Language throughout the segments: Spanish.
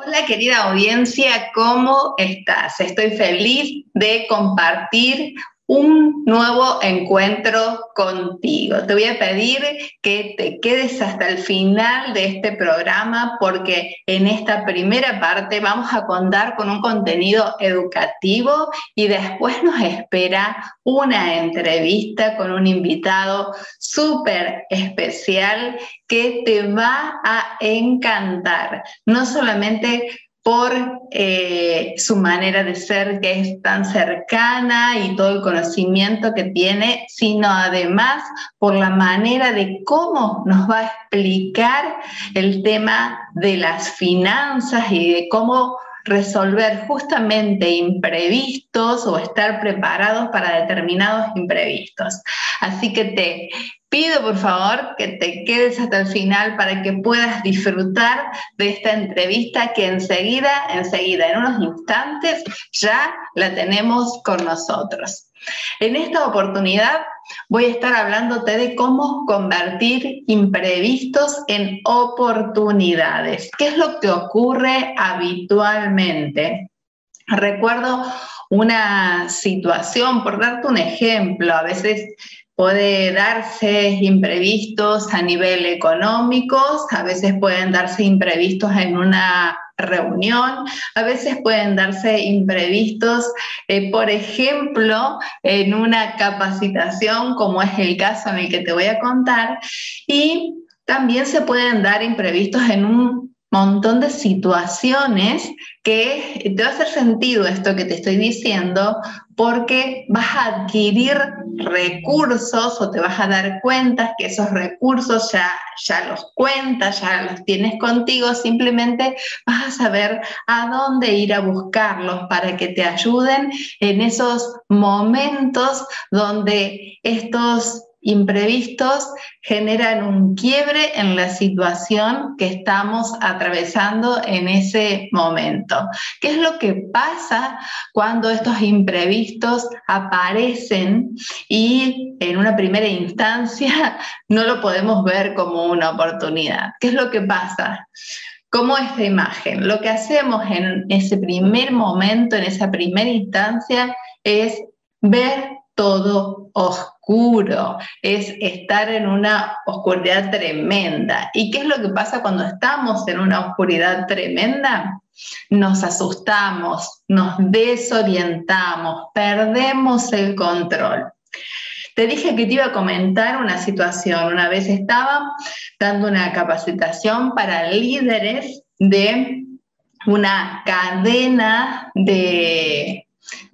Hola querida audiencia, ¿cómo estás? Estoy feliz de compartir un nuevo encuentro contigo. Te voy a pedir que te quedes hasta el final de este programa porque en esta primera parte vamos a contar con un contenido educativo y después nos espera una entrevista con un invitado súper especial que te va a encantar. No solamente por eh, su manera de ser que es tan cercana y todo el conocimiento que tiene, sino además por la manera de cómo nos va a explicar el tema de las finanzas y de cómo resolver justamente imprevistos o estar preparados para determinados imprevistos. Así que te pido por favor que te quedes hasta el final para que puedas disfrutar de esta entrevista que enseguida, enseguida, en unos instantes, ya la tenemos con nosotros. En esta oportunidad voy a estar hablándote de cómo convertir imprevistos en oportunidades. ¿Qué es lo que ocurre habitualmente? Recuerdo una situación, por darte un ejemplo, a veces puede darse imprevistos a nivel económico, a veces pueden darse imprevistos en una reunión, a veces pueden darse imprevistos, eh, por ejemplo, en una capacitación, como es el caso en el que te voy a contar, y también se pueden dar imprevistos en un montón de situaciones que te va a hacer sentido esto que te estoy diciendo porque vas a adquirir recursos o te vas a dar cuenta que esos recursos ya, ya los cuentas, ya los tienes contigo, simplemente vas a saber a dónde ir a buscarlos para que te ayuden en esos momentos donde estos imprevistos generan un quiebre en la situación que estamos atravesando en ese momento. ¿Qué es lo que pasa cuando estos imprevistos aparecen y en una primera instancia no lo podemos ver como una oportunidad? ¿Qué es lo que pasa? Como esta imagen, lo que hacemos en ese primer momento, en esa primera instancia, es ver todo oscuro, es estar en una oscuridad tremenda. ¿Y qué es lo que pasa cuando estamos en una oscuridad tremenda? Nos asustamos, nos desorientamos, perdemos el control. Te dije que te iba a comentar una situación. Una vez estaba dando una capacitación para líderes de una cadena de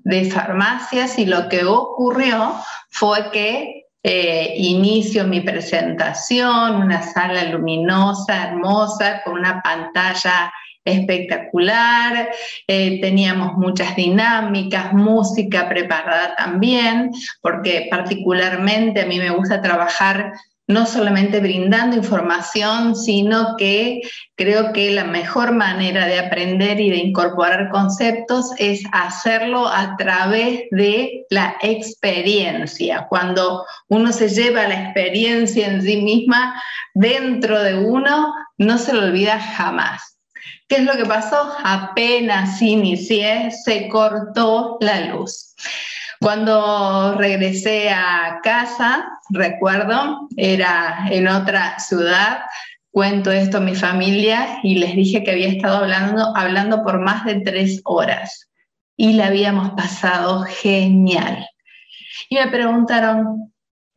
de farmacias y lo que ocurrió fue que eh, inicio mi presentación, una sala luminosa, hermosa, con una pantalla espectacular, eh, teníamos muchas dinámicas, música preparada también, porque particularmente a mí me gusta trabajar no solamente brindando información, sino que creo que la mejor manera de aprender y de incorporar conceptos es hacerlo a través de la experiencia. Cuando uno se lleva la experiencia en sí misma dentro de uno, no se lo olvida jamás. ¿Qué es lo que pasó? Apenas inicié, se cortó la luz. Cuando regresé a casa, recuerdo, era en otra ciudad, cuento esto a mi familia y les dije que había estado hablando, hablando por más de tres horas y la habíamos pasado genial. Y me preguntaron,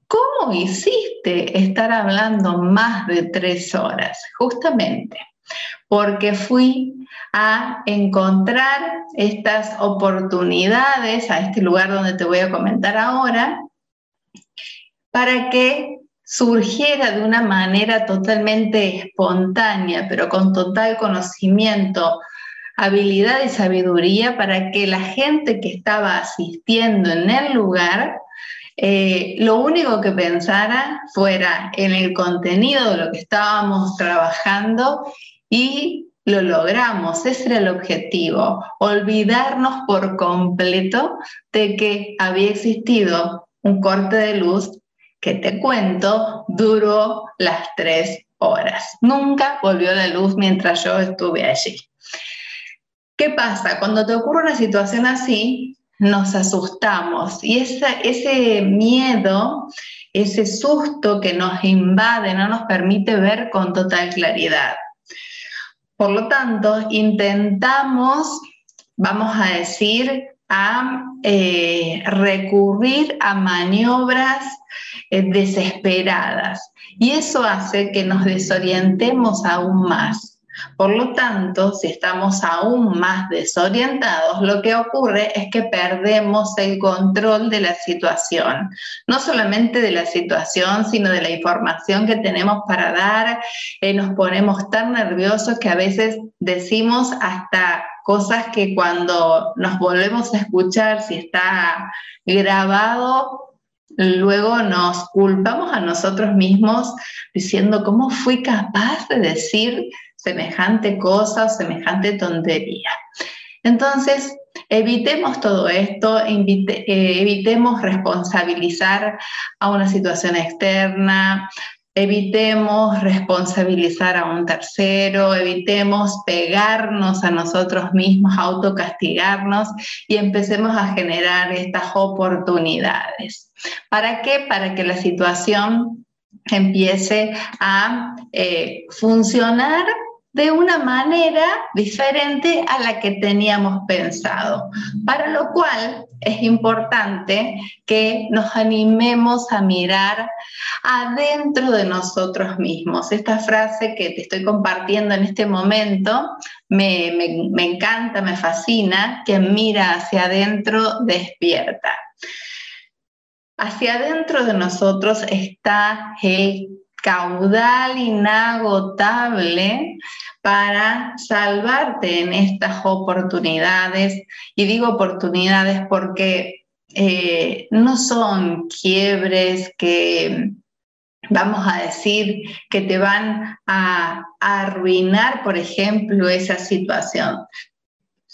¿cómo hiciste estar hablando más de tres horas? Justamente porque fui a encontrar estas oportunidades a este lugar donde te voy a comentar ahora, para que surgiera de una manera totalmente espontánea, pero con total conocimiento, habilidad y sabiduría para que la gente que estaba asistiendo en el lugar, eh, lo único que pensara fuera en el contenido de lo que estábamos trabajando y lo logramos, ese era el objetivo, olvidarnos por completo de que había existido un corte de luz que te cuento duró las tres horas. Nunca volvió la luz mientras yo estuve allí. ¿Qué pasa? Cuando te ocurre una situación así, nos asustamos y ese miedo, ese susto que nos invade no nos permite ver con total claridad. Por lo tanto, intentamos, vamos a decir, a eh, recurrir a maniobras eh, desesperadas y eso hace que nos desorientemos aún más. Por lo tanto, si estamos aún más desorientados, lo que ocurre es que perdemos el control de la situación, no solamente de la situación, sino de la información que tenemos para dar. Eh, nos ponemos tan nerviosos que a veces decimos hasta cosas que cuando nos volvemos a escuchar, si está grabado, luego nos culpamos a nosotros mismos diciendo, ¿cómo fui capaz de decir semejante cosa, semejante tontería? Entonces, evitemos todo esto, eh, evitemos responsabilizar a una situación externa, evitemos responsabilizar a un tercero, evitemos pegarnos a nosotros mismos, autocastigarnos y empecemos a generar estas oportunidades. ¿Para qué? Para que la situación empiece a eh, funcionar de una manera diferente a la que teníamos pensado, para lo cual es importante que nos animemos a mirar adentro de nosotros mismos. Esta frase que te estoy compartiendo en este momento me, me encanta, me fascina, que mira hacia adentro despierta. Hacia adentro de nosotros está el caudal inagotable para salvarte en estas oportunidades. Y digo oportunidades porque eh, no son quiebres que vamos a decir que te van a arruinar, por ejemplo, esa situación.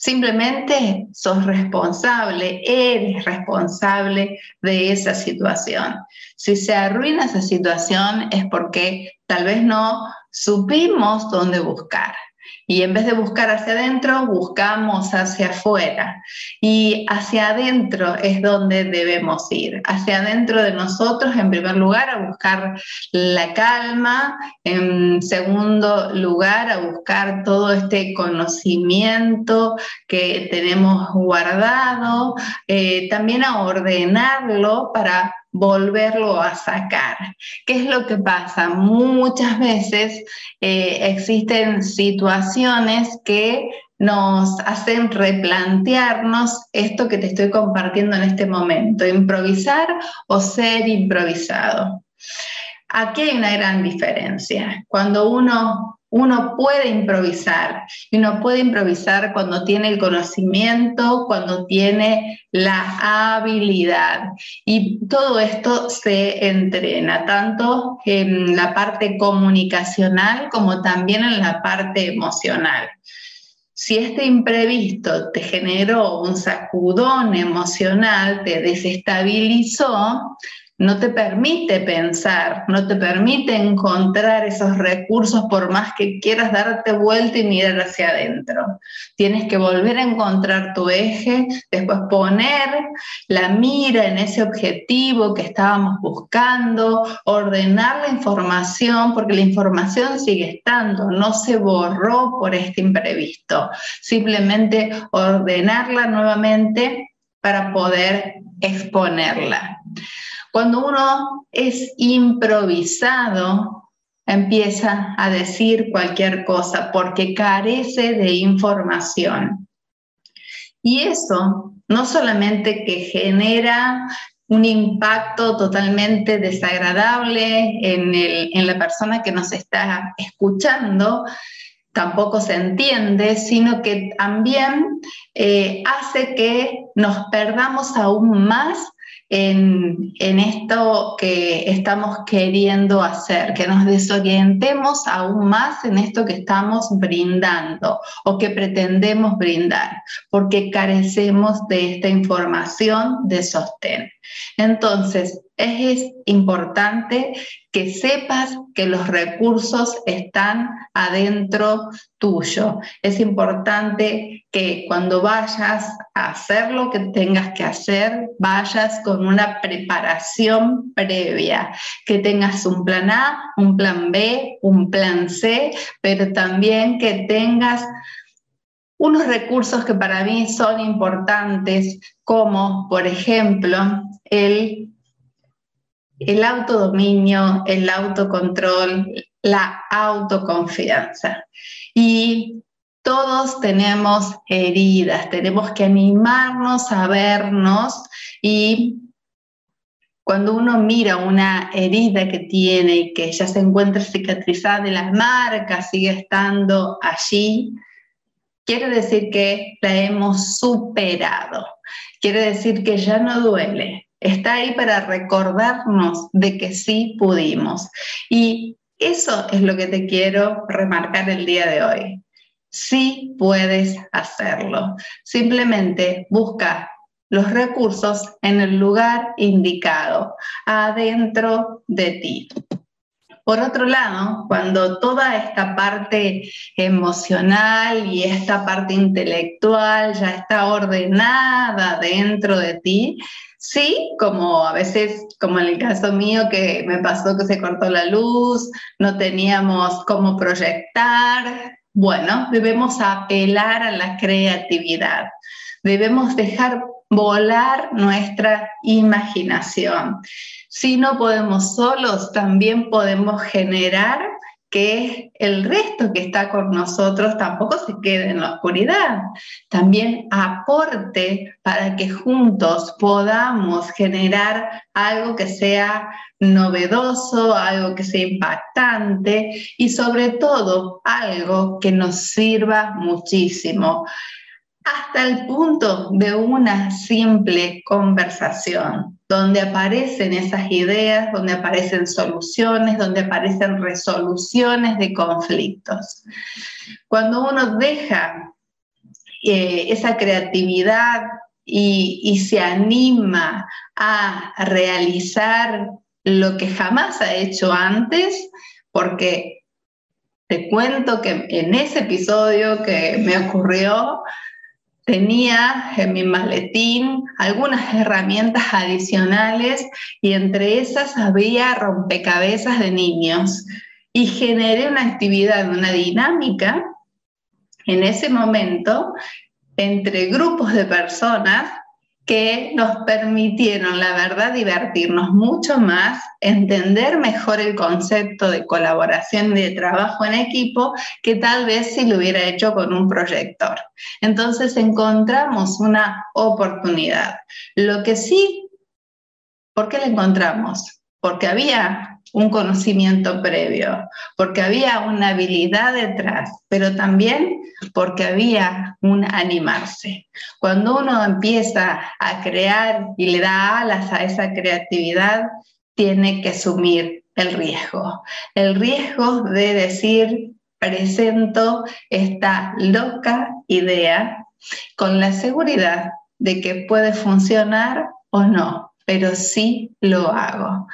Simplemente sos responsable, eres responsable de esa situación. Si se arruina esa situación es porque tal vez no supimos dónde buscar. Y en vez de buscar hacia adentro, buscamos hacia afuera. Y hacia adentro es donde debemos ir. Hacia adentro de nosotros, en primer lugar, a buscar la calma. En segundo lugar, a buscar todo este conocimiento que tenemos guardado. Eh, también a ordenarlo para volverlo a sacar. ¿Qué es lo que pasa? Muchas veces eh, existen situaciones que nos hacen replantearnos esto que te estoy compartiendo en este momento, improvisar o ser improvisado. Aquí hay una gran diferencia. Cuando uno uno puede improvisar y uno puede improvisar cuando tiene el conocimiento, cuando tiene la habilidad. Y todo esto se entrena, tanto en la parte comunicacional como también en la parte emocional. Si este imprevisto te generó un sacudón emocional, te desestabilizó, no te permite pensar, no te permite encontrar esos recursos por más que quieras darte vuelta y mirar hacia adentro. Tienes que volver a encontrar tu eje, después poner la mira en ese objetivo que estábamos buscando, ordenar la información, porque la información sigue estando, no se borró por este imprevisto. Simplemente ordenarla nuevamente para poder exponerla. Cuando uno es improvisado, empieza a decir cualquier cosa porque carece de información. Y eso no solamente que genera un impacto totalmente desagradable en, en la persona que nos está escuchando, tampoco se entiende, sino que también eh, hace que nos perdamos aún más en, esto que estamos queriendo hacer, que nos desorientemos aún más en esto que estamos brindando o que pretendemos brindar, porque carecemos de esta información de sostén. Entonces, es importante que sepas que los recursos están adentro tuyo. Es importante que cuando vayas a hacer lo que tengas que hacer, vayas con una preparación previa, que tengas un plan A, un plan B, un plan C, pero también que tengas unos recursos que para mí son importantes, como por ejemplo el el autodominio, el autocontrol, la autoconfianza. Y todos tenemos heridas, tenemos que animarnos a vernos y cuando uno mira una herida que tiene y que ya se encuentra cicatrizada y la marca sigue estando allí, quiere decir que la hemos superado, quiere decir que ya no duele, Está ahí para recordarnos de que sí pudimos. Y eso es lo que te quiero remarcar el día de hoy. Sí puedes hacerlo. Simplemente busca los recursos en el lugar indicado, adentro de ti. Por otro lado, cuando toda esta parte emocional y esta parte intelectual ya está ordenada dentro de ti, Sí, como a veces, como en el caso mío que me pasó que se cortó la luz, no teníamos cómo proyectar. Bueno, debemos apelar a la creatividad. Debemos dejar volar nuestra imaginación. Si no podemos solos, también podemos generar que el resto que está con nosotros tampoco se quede en la oscuridad, también aporte para que juntos podamos generar algo que sea novedoso, algo que sea impactante y sobre todo algo que nos sirva muchísimo. Hasta el punto de una simple conversación, donde aparecen esas ideas, donde aparecen soluciones, donde aparecen resoluciones de conflictos. Cuando uno deja eh, esa creatividad y, y se anima a realizar lo que jamás ha hecho antes, porque te cuento que en ese episodio que me ocurrió, Tenía en mi maletín algunas herramientas adicionales y entre esas había rompecabezas de niños. Y generé una actividad, una dinámica. En ese momento entre grupos de personas que nos permitieron, la verdad, divertirnos mucho más, entender mejor el concepto de colaboración y de trabajo en equipo que tal vez si lo hubiera hecho con un proyector. Entonces encontramos una oportunidad. Lo que sí, ¿por qué la encontramos? Porque había un conocimiento previo, porque había una habilidad detrás, pero también porque había un animarse. Cuando uno empieza a crear y le da alas a esa creatividad, tiene que asumir el riesgo. El riesgo de decir, presento esta loca idea con la seguridad de que puede funcionar o no, pero sí lo hago.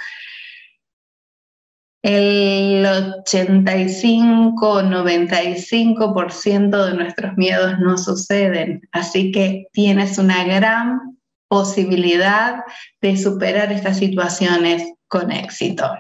El 85-95% de nuestros miedos no suceden, así que tienes una gran posibilidad de superar estas situaciones con éxito.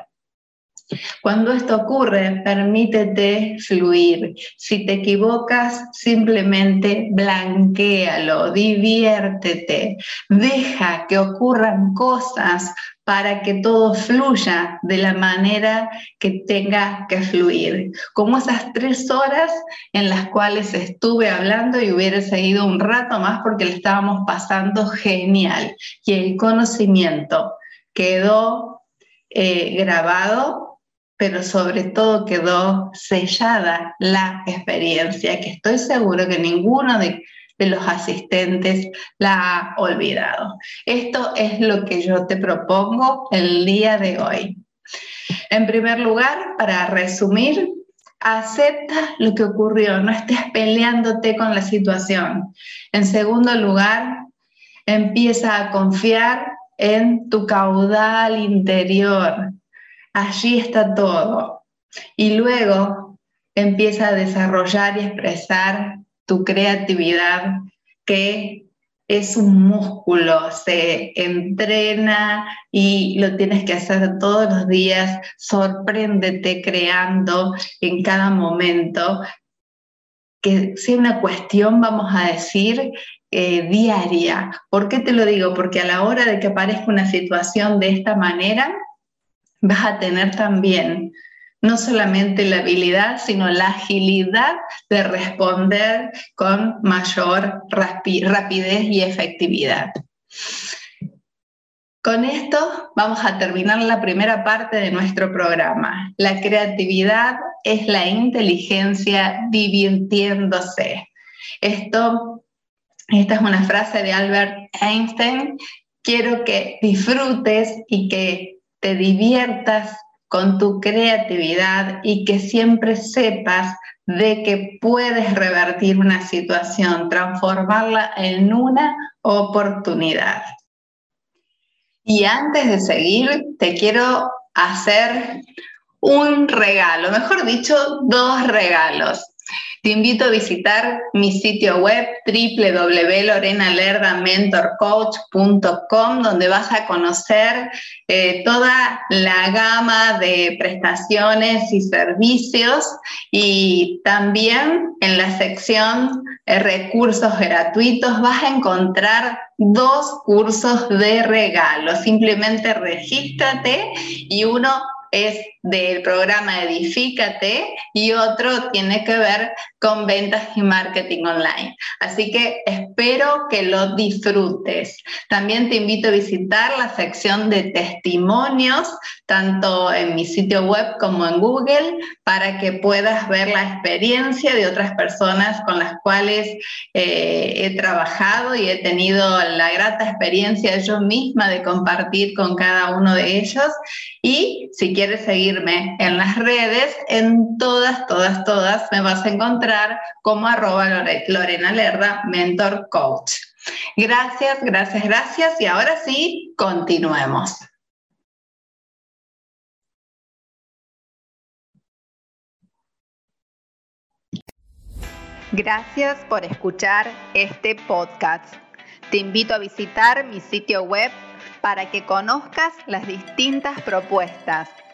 Cuando esto ocurre, permítete fluir. Si te equivocas, simplemente blanquealo, diviértete, deja que ocurran cosas para que todo fluya de la manera que tenga que fluir. Como esas tres horas en las cuales estuve hablando y hubiera seguido un rato más porque le estábamos pasando genial. Y el conocimiento quedó eh, grabado, pero sobre todo quedó sellada la experiencia, que estoy seguro que ninguno de de los asistentes la ha olvidado. Esto es lo que yo te propongo el día de hoy. En primer lugar, para resumir, acepta lo que ocurrió, no estés peleándote con la situación. En segundo lugar, empieza a confiar en tu caudal interior. Allí está todo. Y luego empieza a desarrollar y expresar tu creatividad, que es un músculo, se entrena y lo tienes que hacer todos los días, sorpréndete creando en cada momento, que sea una cuestión, vamos a decir, eh, diaria. ¿Por qué te lo digo? Porque a la hora de que aparezca una situación de esta manera, vas a tener también no solamente la habilidad, sino la agilidad de responder con mayor rapidez y efectividad. Con esto vamos a terminar la primera parte de nuestro programa. La creatividad es la inteligencia divirtiéndose. Esto, esta es una frase de Albert Einstein. Quiero que disfrutes y que te diviertas con tu creatividad y que siempre sepas de que puedes revertir una situación, transformarla en una oportunidad. Y antes de seguir, te quiero hacer un regalo, mejor dicho, dos regalos. Te invito a visitar mi sitio web www.lorenalerdamentorcoach.com donde vas a conocer eh, toda la gama de prestaciones y servicios y también en la sección eh, recursos gratuitos vas a encontrar dos cursos de regalo. Simplemente regístrate y uno es del programa Edifícate y otro tiene que ver con ventas y marketing online. Así que espero que lo disfrutes. También te invito a visitar la sección de testimonios, tanto en mi sitio web como en Google, para que puedas ver la experiencia de otras personas con las cuales eh, he trabajado y he tenido la grata experiencia yo misma de compartir con cada uno de ellos. Y si quieres seguir en las redes, en todas, todas, todas me vas a encontrar como arroba Lorena Lerda, Mentor Coach. Gracias, gracias, gracias. Y ahora sí, continuemos. Gracias por escuchar este podcast. Te invito a visitar mi sitio web para que conozcas las distintas propuestas